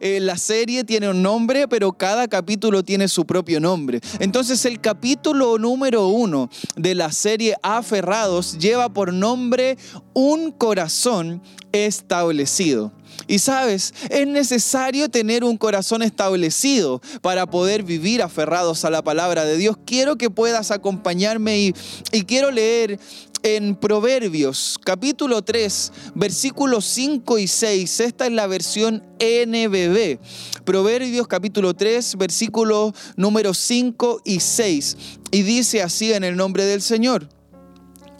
eh, la serie tiene un nombre, pero cada capítulo tiene su propio nombre. Entonces el capítulo número uno de la serie Aferrados lleva por nombre Un corazón establecido. Y sabes, es necesario tener un corazón establecido para poder vivir aferrados a la palabra de Dios. Quiero que puedas acompañarme y, y quiero leer en Proverbios capítulo 3, versículos 5 y 6. Esta es la versión NBB. Proverbios capítulo 3, versículos número 5 y 6. Y dice así en el nombre del Señor.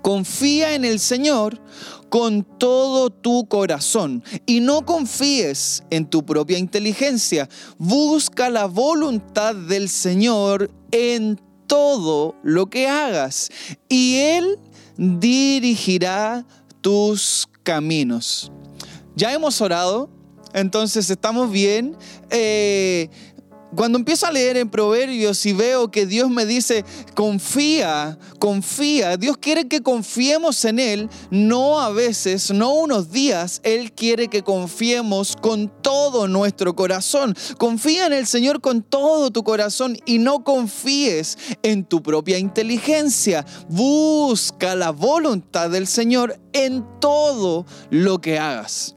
Confía en el Señor con todo tu corazón y no confíes en tu propia inteligencia. Busca la voluntad del Señor en todo lo que hagas y Él dirigirá tus caminos. Ya hemos orado, entonces estamos bien. Eh, cuando empiezo a leer en Proverbios y veo que Dios me dice, confía, confía, Dios quiere que confiemos en Él, no a veces, no unos días, Él quiere que confiemos con todo nuestro corazón. Confía en el Señor con todo tu corazón y no confíes en tu propia inteligencia. Busca la voluntad del Señor en todo lo que hagas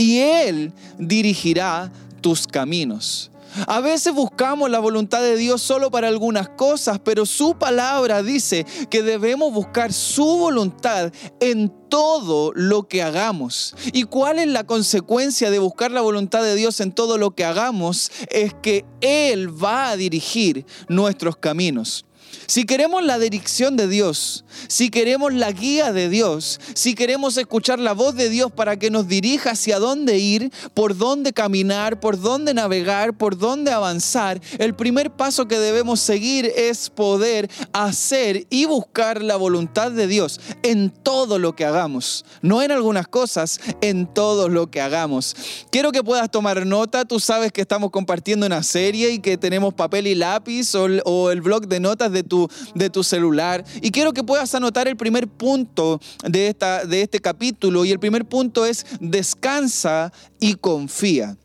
y Él dirigirá tus caminos. A veces buscamos la voluntad de Dios solo para algunas cosas, pero su palabra dice que debemos buscar su voluntad en todo lo que hagamos. ¿Y cuál es la consecuencia de buscar la voluntad de Dios en todo lo que hagamos? Es que Él va a dirigir nuestros caminos. Si queremos la dirección de Dios, si queremos la guía de Dios, si queremos escuchar la voz de Dios para que nos dirija hacia dónde ir, por dónde caminar, por dónde navegar, por dónde avanzar, el primer paso que debemos seguir es poder hacer y buscar la voluntad de Dios en todo lo que hagamos. No en algunas cosas, en todo lo que hagamos. Quiero que puedas tomar nota. Tú sabes que estamos compartiendo una serie y que tenemos papel y lápiz o, el blog de notas de tu de tu celular. Y quiero que puedas anotar el primer punto de, esta, de este capítulo. Y el primer punto es descansa y confía.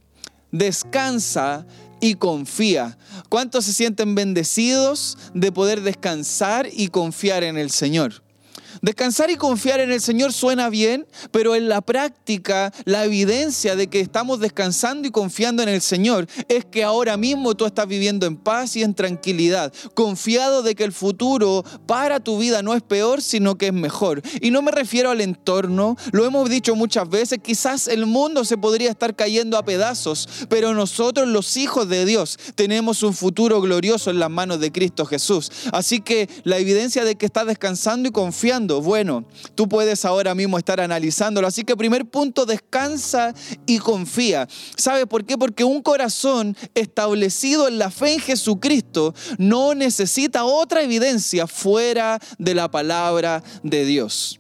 Descansa y confía. ¿Cuántos se sienten bendecidos de poder descansar y confiar en el Señor? Descansar y confiar en el Señor suena bien, pero en la práctica la evidencia de que estamos descansando y confiando en el Señor es que ahora mismo tú estás viviendo en paz y en tranquilidad, confiado de que el futuro para tu vida no es peor, sino que es mejor. Y no me refiero al entorno, lo hemos dicho muchas veces, quizás el mundo se podría estar cayendo a pedazos, pero nosotros los hijos de Dios tenemos un futuro glorioso en las manos de Cristo Jesús. Así que la evidencia de que estás descansando y confiando bueno, tú puedes ahora mismo estar analizándolo. Así que primer punto, descansa y confía. ¿Sabe por qué? Porque un corazón establecido en la fe en Jesucristo no necesita otra evidencia fuera de la palabra de Dios.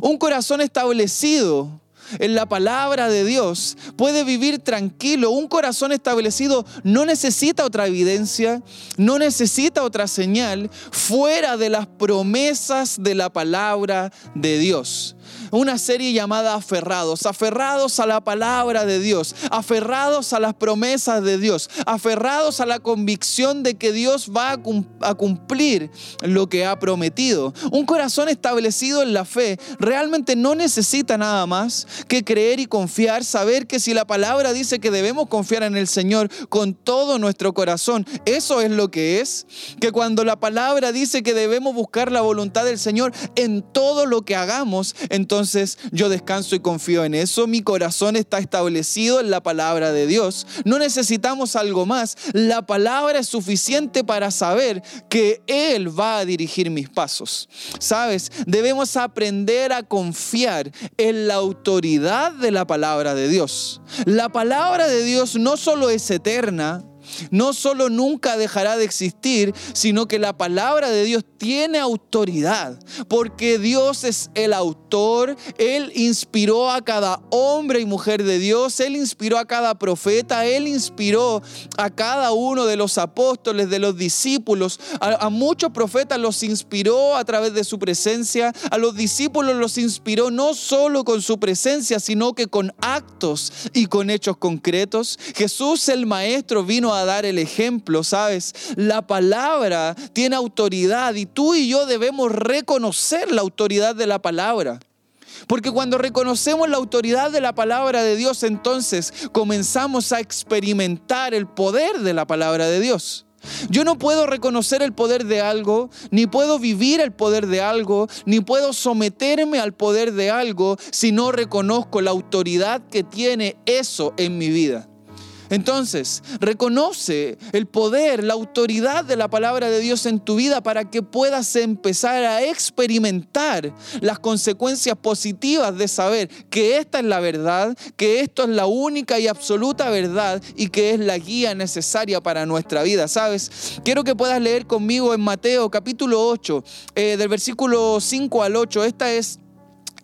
Un corazón establecido en la palabra de Dios, puede vivir tranquilo. Un corazón establecido no necesita otra evidencia, no necesita otra señal fuera de las promesas de la palabra de Dios una serie llamada Aferrados, aferrados a la palabra de Dios, aferrados a las promesas de Dios, aferrados a la convicción de que Dios va a cumplir lo que ha prometido. Un corazón establecido en la fe realmente no necesita nada más que creer y confiar, saber que si la palabra dice que debemos confiar en el Señor con todo nuestro corazón, eso es lo que es, que cuando la palabra dice que debemos buscar la voluntad del Señor en todo lo que hagamos, entonces entonces yo descanso y confío en eso. Mi corazón está establecido en la palabra de Dios. No necesitamos algo más. La palabra es suficiente para saber que Él va a dirigir mis pasos. Sabes, debemos aprender a confiar en la autoridad de la palabra de Dios. La palabra de Dios no solo es eterna, no solo nunca dejará de existir, sino que la palabra de Dios tiene autoridad, porque Dios es el autor, Él inspiró a cada hombre y mujer de Dios, Él inspiró a cada profeta, Él inspiró a cada uno de los apóstoles, de los discípulos, a, muchos profetas los inspiró a través de su presencia, a los discípulos los inspiró no solo con su presencia, sino que con actos y con hechos concretos. Jesús el Maestro vino a dar el ejemplo, ¿sabes? La palabra tiene autoridad y tú y yo debemos reconocer la autoridad de la palabra. Porque cuando reconocemos la autoridad de la palabra de Dios, entonces comenzamos a experimentar el poder de la palabra de Dios. Yo no puedo reconocer el poder de algo, ni puedo vivir el poder de algo, ni puedo someterme al poder de algo si no reconozco la autoridad que tiene eso en mi vida. Entonces, reconoce el poder, la autoridad de la palabra de Dios en tu vida para que puedas empezar a experimentar las consecuencias positivas de saber que esta es la verdad, que esto es la única y absoluta verdad y que es la guía necesaria para nuestra vida. ¿Sabes? Quiero que puedas leer conmigo en Mateo capítulo 8, eh, del versículo 5 al 8. Esta es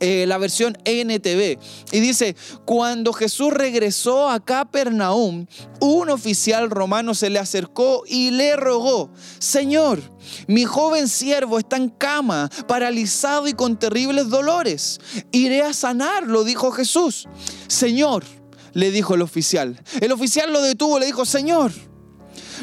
eh, la versión NTV. Y dice, cuando Jesús regresó a Capernaum, un oficial romano se le acercó y le rogó, Señor, mi joven siervo está en cama, paralizado y con terribles dolores. Iré a sanarlo, dijo Jesús. Señor, le dijo el oficial. El oficial lo detuvo, le dijo, Señor,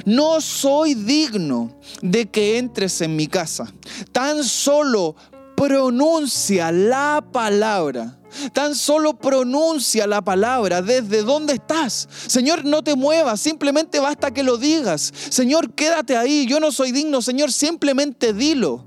no soy digno de que entres en mi casa. Tan solo pronuncia la palabra. Tan solo pronuncia la palabra desde donde estás. Señor, no te muevas, simplemente basta que lo digas. Señor, quédate ahí, yo no soy digno. Señor, simplemente dilo.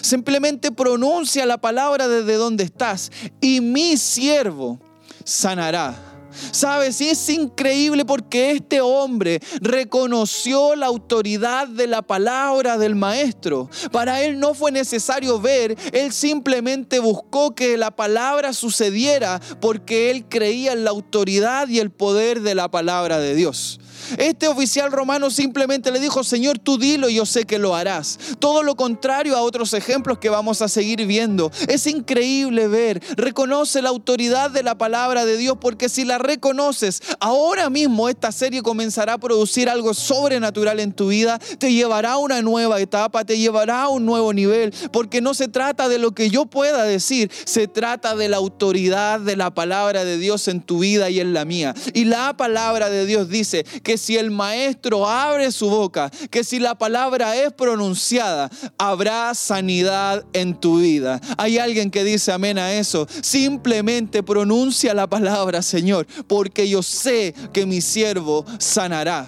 Simplemente pronuncia la palabra desde donde estás y mi siervo sanará Sabes, y es increíble porque este hombre reconoció la autoridad de la palabra del maestro. Para él no fue necesario ver, él simplemente buscó que la palabra sucediera porque él creía en la autoridad y el poder de la palabra de Dios. Este oficial romano simplemente le dijo, Señor, tú dilo yo sé que lo harás. Todo lo contrario a otros ejemplos que vamos a seguir viendo. Es increíble ver, reconoce la autoridad de la palabra de Dios porque si la reconoces, ahora mismo esta serie comenzará a producir algo sobrenatural en tu vida, te llevará a una nueva etapa, te llevará a un nuevo nivel, porque no se trata de lo que yo pueda decir, se trata de la autoridad de la palabra de Dios en tu vida y en la mía. Y la palabra de Dios dice que si el maestro abre su boca, que si la palabra es pronunciada, habrá sanidad en tu vida. Hay alguien que dice amén a eso. Simplemente pronuncia la palabra, Señor, porque yo sé que mi siervo sanará.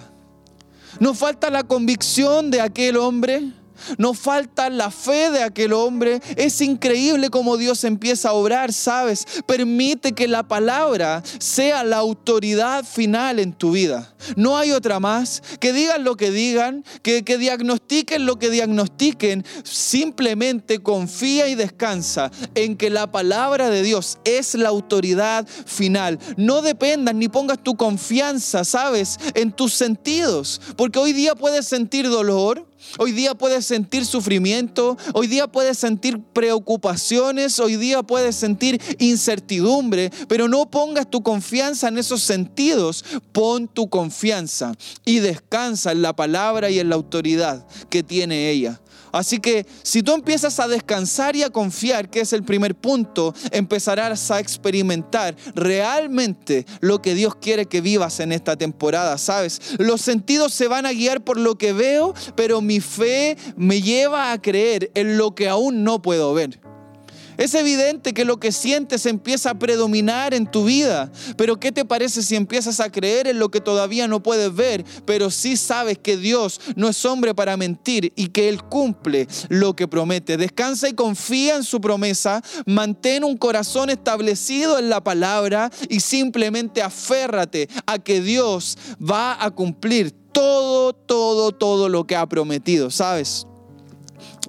¿No falta la convicción de aquel hombre? No falta la fe de aquel hombre. Es increíble cómo Dios empieza a obrar, ¿sabes? Permite que la palabra sea la autoridad final en tu vida. No hay otra más. Que digan lo que digan, que, que diagnostiquen lo que diagnostiquen. Simplemente confía y descansa en que la palabra de Dios es la autoridad final. No dependas ni pongas tu confianza, ¿sabes? En tus sentidos. Porque hoy día puedes sentir dolor Hoy día puedes sentir sufrimiento, hoy día puedes sentir preocupaciones, hoy día puedes sentir incertidumbre, pero no pongas tu confianza en esos sentidos, pon tu confianza y descansa en la palabra y en la autoridad que tiene ella. Así que si tú empiezas a descansar y a confiar, que es el primer punto, empezarás a experimentar realmente lo que Dios quiere que vivas en esta temporada, ¿sabes? Los sentidos se van a guiar por lo que veo, pero mi fe me lleva a creer en lo que aún no puedo ver. Es evidente que lo que sientes empieza a predominar en tu vida, pero ¿qué te parece si empiezas a creer en lo que todavía no puedes ver, pero sí sabes que Dios no es hombre para mentir y que Él cumple lo que promete? Descansa y confía en su promesa, mantén un corazón establecido en la palabra y simplemente aférrate a que Dios va a cumplir todo, todo, todo lo que ha prometido, ¿sabes?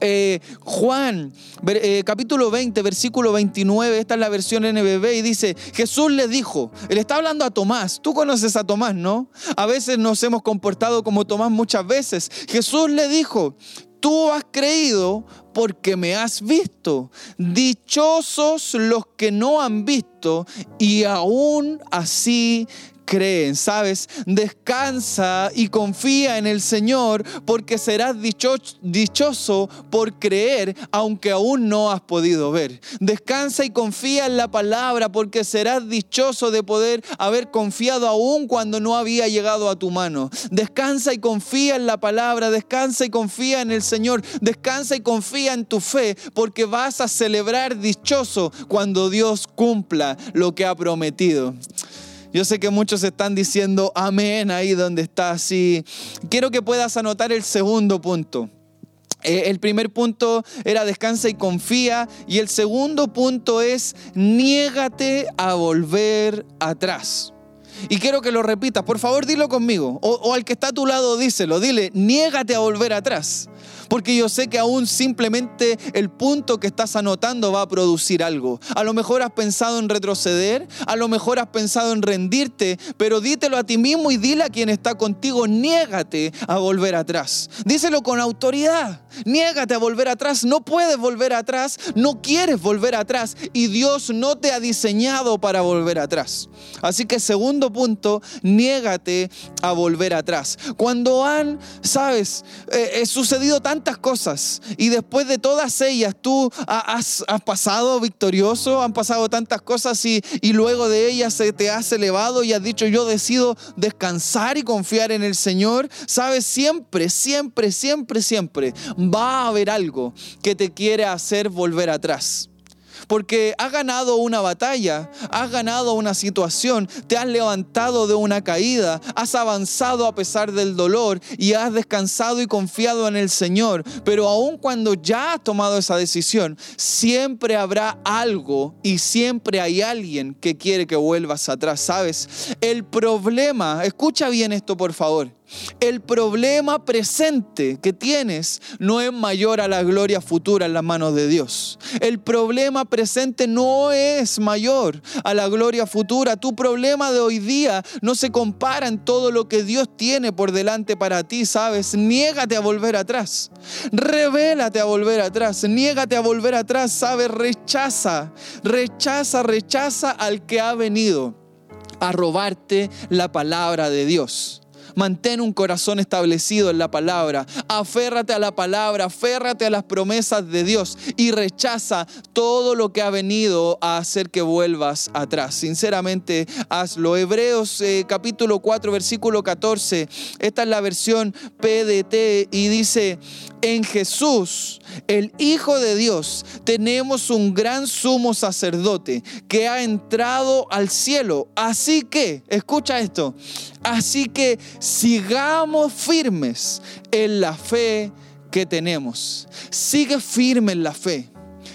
Eh, Juan, eh, capítulo 20, versículo 29, esta es la versión NBB y dice, Jesús le dijo, él está hablando a Tomás, tú conoces a Tomás, ¿no? A veces nos hemos comportado como Tomás muchas veces. Jesús le dijo, tú has creído porque me has visto. Dichosos los que no han visto y aún así creen, ¿sabes? Descansa y confía en el Señor porque serás dichoso por creer aunque aún no has podido ver. Descansa y confía en la palabra porque serás dichoso de poder haber confiado aún cuando no había llegado a tu mano. Descansa y confía en la palabra, descansa y confía en el Señor, descansa y confía en tu fe porque vas a celebrar dichoso cuando Dios cumpla lo que ha prometido. Yo sé que muchos están diciendo amén ahí donde estás y quiero que puedas anotar el segundo punto. Eh, el primer punto era descansa y confía y el segundo punto es niégate a volver atrás. Y quiero que lo repitas, por favor dilo conmigo. O, o, al que está a tu lado díselo, dile, niégate a volver atrás porque yo sé que aún simplemente el punto que estás anotando va a producir algo. A lo mejor has pensado en retroceder, a lo mejor has pensado en rendirte, pero dítelo a ti mismo y dile a quien está contigo, niégate a volver atrás. Díselo con autoridad, niégate a volver atrás, no puedes volver atrás, no quieres volver atrás y Dios no te ha diseñado para volver atrás. Así que segundo punto, niégate a volver atrás. Cuando han, sabes, eh, eh, sucedido tanto cosas y después de todas ellas tú has, pasado victorioso, han pasado tantas cosas y, y luego de ellas se te has elevado y has dicho yo decido descansar y confiar en el Señor. Sabes, siempre, siempre, siempre, siempre va a haber algo que te quiere hacer volver atrás porque has ganado una batalla, has ganado una situación, te has levantado de una caída, has avanzado a pesar del dolor y has descansado y confiado en el Señor. Pero aun cuando ya has tomado esa decisión, siempre habrá algo y siempre hay alguien que quiere que vuelvas atrás, ¿sabes? El problema, escucha bien esto por favor. El problema presente que tienes no es mayor a la gloria futura en las manos de Dios. El problema presente no es mayor a la gloria futura. Tu problema de hoy día no se compara en todo lo que Dios tiene por delante para ti, ¿sabes? Niégate a volver atrás. Revélate a volver atrás. Niégate a volver atrás, ¿sabes? Rechaza, rechaza, rechaza al que ha venido a robarte la palabra de Dios. Mantén un corazón establecido en la palabra. Aférrate a la palabra, aférrate a las promesas de Dios y rechaza todo lo que ha venido a hacer que vuelvas atrás. Sinceramente, hazlo. Hebreos eh, capítulo 4, versículo 14. Esta es la versión PDT y dice, en Jesús, el Hijo de Dios, tenemos un gran sumo sacerdote que ha entrado al cielo. Así que, escucha esto, así que sigamos firmes en la fe que tenemos. Sigue firme en la fe.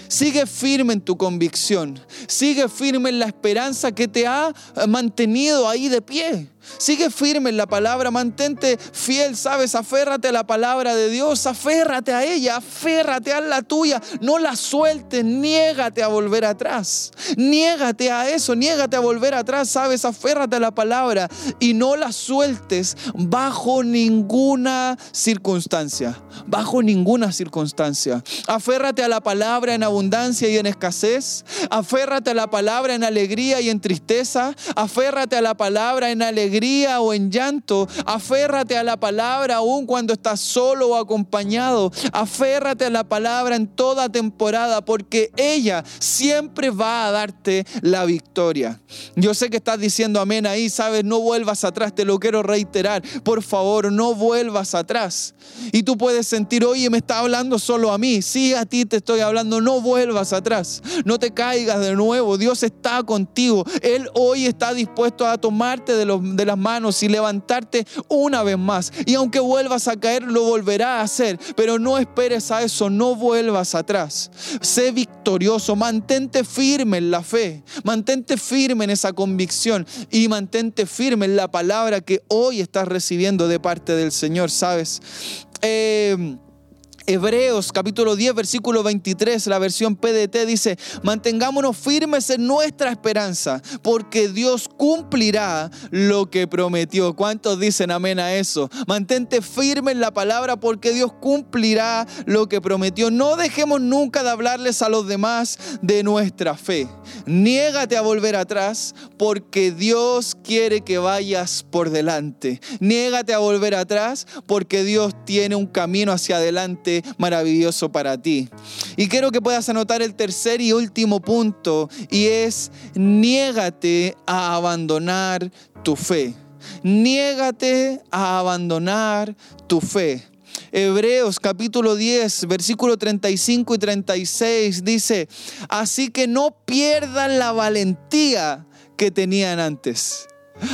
Sigue firme en tu convicción. Sigue firme en la esperanza que te ha mantenido ahí de pie. Sigue firme en la palabra, mantente fiel, sabes, aférrate a la palabra de Dios, aférrate a ella, aférrate a la tuya, no la sueltes, niégate a volver atrás, niégate a eso, niégate a volver atrás, sabes, aférrate a la palabra y no la sueltes bajo ninguna circunstancia, bajo ninguna circunstancia. Aférrate a la palabra en abundancia y en escasez, aférrate a la palabra en alegría y en tristeza, aférrate a la palabra en alegría o en llanto, aférrate a la palabra aún cuando estás solo o acompañado. Aférrate a la palabra en toda temporada porque ella siempre va a darte la victoria. Yo sé que estás diciendo amén ahí, sabes, no vuelvas atrás, te lo quiero reiterar. Por favor, no vuelvas atrás. Y tú puedes sentir, oye, me está hablando solo a mí. Sí, a ti te estoy hablando, no vuelvas atrás. No te caigas de nuevo. Dios está contigo. Él hoy está dispuesto a tomarte de los de las manos y levantarte una vez más. Y aunque vuelvas a caer, lo volverá a hacer. Pero no esperes a eso, no vuelvas atrás. Sé victorioso, mantente firme en la fe, mantente firme en esa convicción y mantente firme en la palabra que hoy estás recibiendo de parte del Señor, ¿sabes? Eh, Hebreos capítulo 10, versículo 23, la versión PDT dice, mantengámonos firmes en nuestra esperanza, porque Dios cumplirá lo que prometió. ¿Cuántos dicen amén a eso? Mantente firme en la palabra porque Dios cumplirá lo que prometió. No dejemos nunca de hablarles a los demás de nuestra fe. Niégate a volver atrás porque Dios quiere que vayas por delante. Niégate a volver atrás porque Dios tiene un camino hacia adelante maravilloso para ti. Y quiero que puedas anotar el tercer y último punto y es niégate a abandonar tu fe. Niégate a abandonar tu fe. Hebreos capítulo 10, versículo 35 y 36 dice, así que no pierdan la valentía que tenían antes.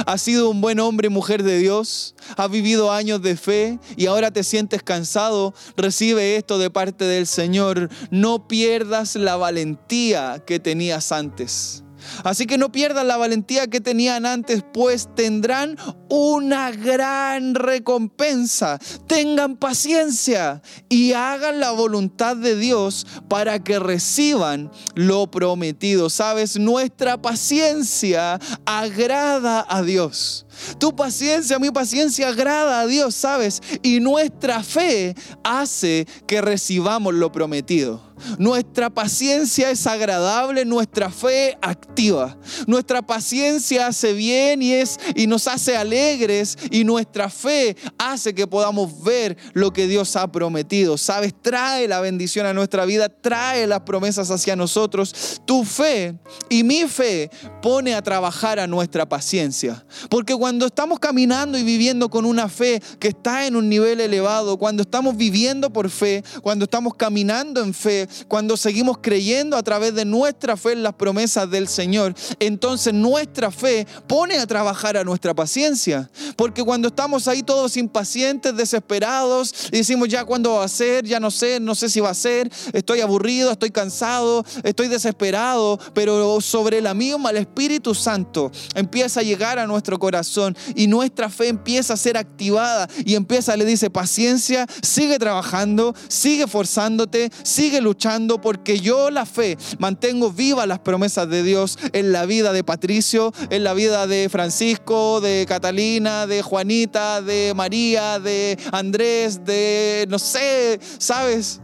Has sido un buen hombre y mujer de Dios, has vivido años de fe y ahora te sientes cansado. Recibe esto de parte del Señor. No pierdas la valentía que tenías antes. Así que no pierdan la valentía que tenían antes, pues tendrán una gran recompensa. Tengan paciencia y hagan la voluntad de Dios para que reciban lo prometido. Sabes, nuestra paciencia agrada a Dios. Tu paciencia, mi paciencia agrada a Dios, ¿sabes? Y nuestra fe hace que recibamos lo prometido. Nuestra paciencia es agradable, nuestra fe activa. Nuestra paciencia hace bien y, es, y nos hace alegres y nuestra fe hace que podamos ver lo que Dios ha prometido. Sabes, trae la bendición a nuestra vida, trae las promesas hacia nosotros. Tu fe y mi fe pone a trabajar a nuestra paciencia. Porque cuando estamos caminando y viviendo con una fe que está en un nivel elevado, cuando estamos viviendo por fe, cuando estamos caminando en fe, cuando seguimos creyendo a través de nuestra fe en las promesas del Señor, entonces nuestra fe pone a trabajar a nuestra paciencia. Porque cuando estamos ahí todos impacientes, desesperados, y decimos ya cuándo va a ser, ya no sé, no sé si va a ser, estoy aburrido, estoy cansado, estoy desesperado, pero sobre la misma el Espíritu Santo empieza a llegar a nuestro corazón y nuestra fe empieza a ser activada y empieza, le dice, paciencia, sigue trabajando, sigue forzándote, sigue luchando porque yo la fe mantengo vivas las promesas de Dios en la vida de Patricio, en la vida de Francisco, de Catalina, de Juanita, de María, de Andrés, de no sé, ¿sabes?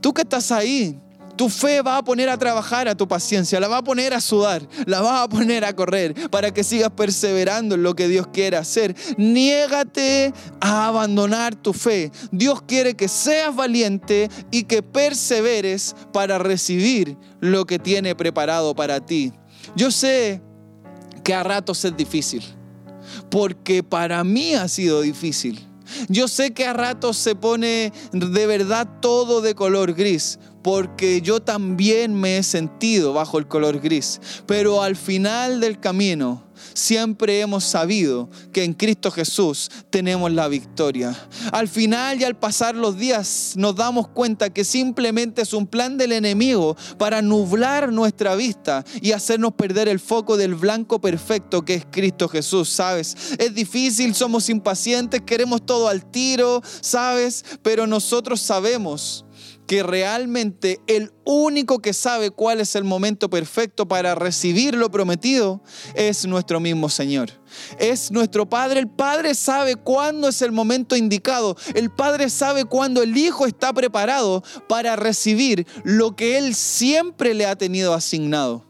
Tú que estás ahí, tu fe va a poner a trabajar a tu paciencia, la va a poner a sudar, la va a poner a correr para que sigas perseverando en lo que Dios quiere hacer. Niégate a abandonar tu fe. Dios quiere que seas valiente y que perseveres para recibir lo que tiene preparado para ti. Yo sé que a ratos es difícil, porque para mí ha sido difícil. Yo sé que a ratos se pone de verdad todo de color gris, porque yo también me he sentido bajo el color gris. Pero al final del camino siempre hemos sabido que en Cristo Jesús tenemos la victoria. Al final y al pasar los días nos damos cuenta que simplemente es un plan del enemigo para nublar nuestra vista y hacernos perder el foco del blanco perfecto que es Cristo Jesús, ¿sabes? Es difícil, somos impacientes, queremos todo al tiro, ¿sabes? Pero nosotros sabemos que realmente el único que sabe cuál es el momento perfecto para recibir lo prometido es nuestro mismo Señor. Es nuestro Padre. El Padre sabe cuándo es el momento indicado. El Padre sabe cuándo el Hijo está preparado para recibir lo que Él siempre le ha tenido asignado.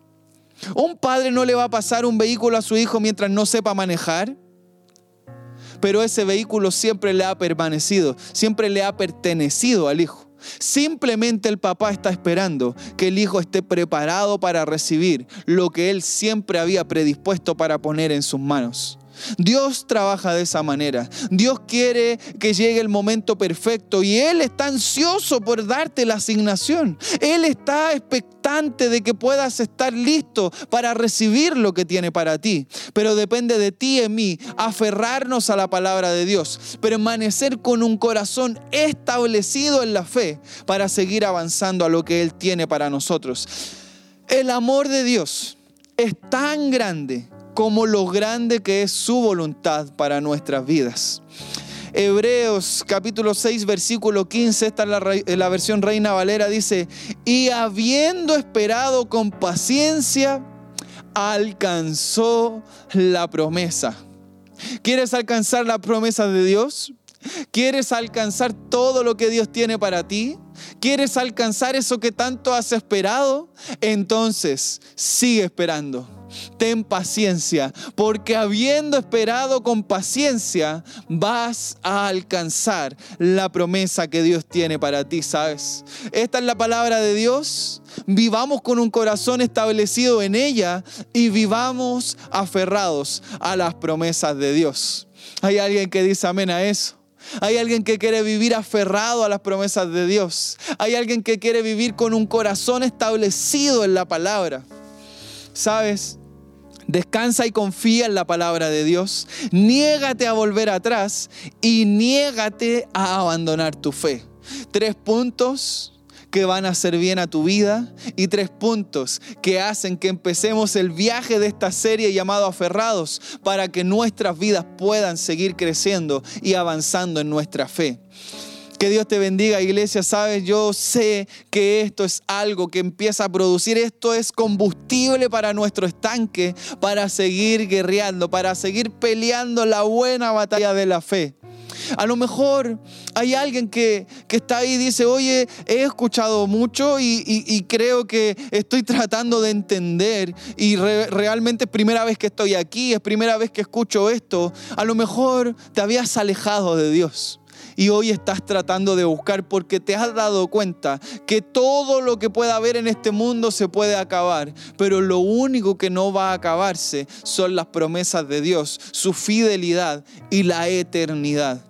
Un padre no le va a pasar un vehículo a su hijo mientras no sepa manejar pero ese vehículo siempre le ha permanecido, siempre le ha pertenecido al hijo. Simplemente el papá está esperando que el hijo esté preparado para recibir lo que él siempre había predispuesto para poner en sus manos. Dios trabaja de esa manera. Dios quiere que llegue el momento perfecto y Él está ansioso por darte la asignación. Él está expectante de que puedas estar listo para recibir lo que tiene para ti. Pero depende de ti y mí aferrarnos a la palabra de Dios, permanecer con un corazón establecido en la fe para seguir avanzando a lo que Él tiene para nosotros. El amor de Dios es tan grande como lo grande que es su voluntad para nuestras vidas. Hebreos capítulo 6 versículo 15, esta es la, la versión Reina Valera, dice, y habiendo esperado con paciencia, alcanzó la promesa. ¿Quieres alcanzar la promesa de Dios? ¿Quieres alcanzar todo lo que Dios tiene para ti? ¿Quieres alcanzar eso que tanto has esperado? Entonces, sigue esperando. Ten paciencia, porque habiendo esperado con paciencia, vas a alcanzar la promesa que Dios tiene para ti, ¿sabes? Esta es la palabra de Dios. Vivamos con un corazón establecido en ella y vivamos aferrados a las promesas de Dios. Hay alguien que dice amén a eso. Hay alguien que quiere vivir aferrado a las promesas de Dios. Hay alguien que quiere vivir con un corazón establecido en la palabra. ¿Sabes? Descansa y confía en la palabra de Dios. Niégate a volver atrás y niégate a abandonar tu fe. Tres puntos que van a hacer bien a tu vida y tres puntos que hacen que empecemos el viaje de esta serie llamado Aferrados para que nuestras vidas puedan seguir creciendo y avanzando en nuestra fe. Que Dios te bendiga, iglesia. Sabes, yo sé que esto es algo que empieza a producir. Esto es combustible para nuestro estanque, para seguir guerreando, para seguir peleando la buena batalla de la fe. A lo mejor hay alguien que, está ahí y dice, oye, he escuchado mucho y, creo que estoy tratando de entender y realmente es primera vez que estoy aquí, es primera vez que escucho esto. A lo mejor te habías alejado de Dios y hoy estás tratando de buscar porque te has dado cuenta que todo lo que pueda haber en este mundo se puede acabar, pero lo único que no va a acabarse son las promesas de Dios, su fidelidad y la eternidad.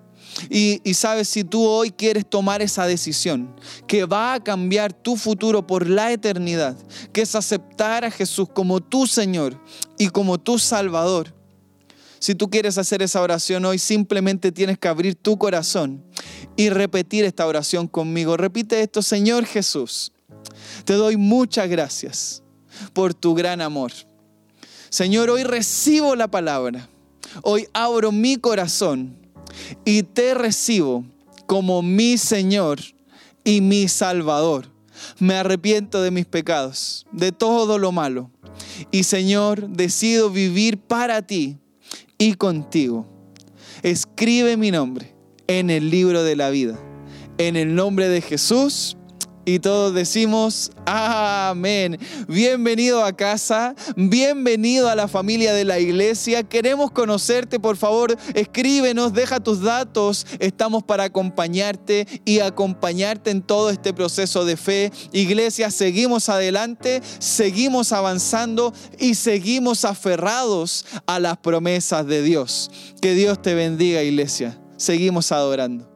Y, sabes, si tú hoy quieres tomar esa decisión que va a cambiar tu futuro por la eternidad, que es aceptar a Jesús como tu Señor y como tu Salvador, si tú quieres hacer esa oración hoy, simplemente tienes que abrir tu corazón y repetir esta oración conmigo. Repite esto, Señor Jesús, te doy muchas gracias por tu gran amor. Señor, hoy recibo la palabra. Hoy abro mi corazón y te recibo como mi Señor y mi Salvador. Me arrepiento de mis pecados, de todo lo malo. Y Señor, decido vivir para ti y contigo. Escribe mi nombre en el libro de la vida. En el nombre de Jesús. Y todos decimos, amén. Bienvenido a casa, bienvenido a la familia de la iglesia. Queremos conocerte, por favor, escríbenos, deja tus datos. Estamos para acompañarte y acompañarte en todo este proceso de fe. Iglesia, seguimos adelante, seguimos avanzando y seguimos aferrados a las promesas de Dios. Que Dios te bendiga, iglesia. Seguimos adorando.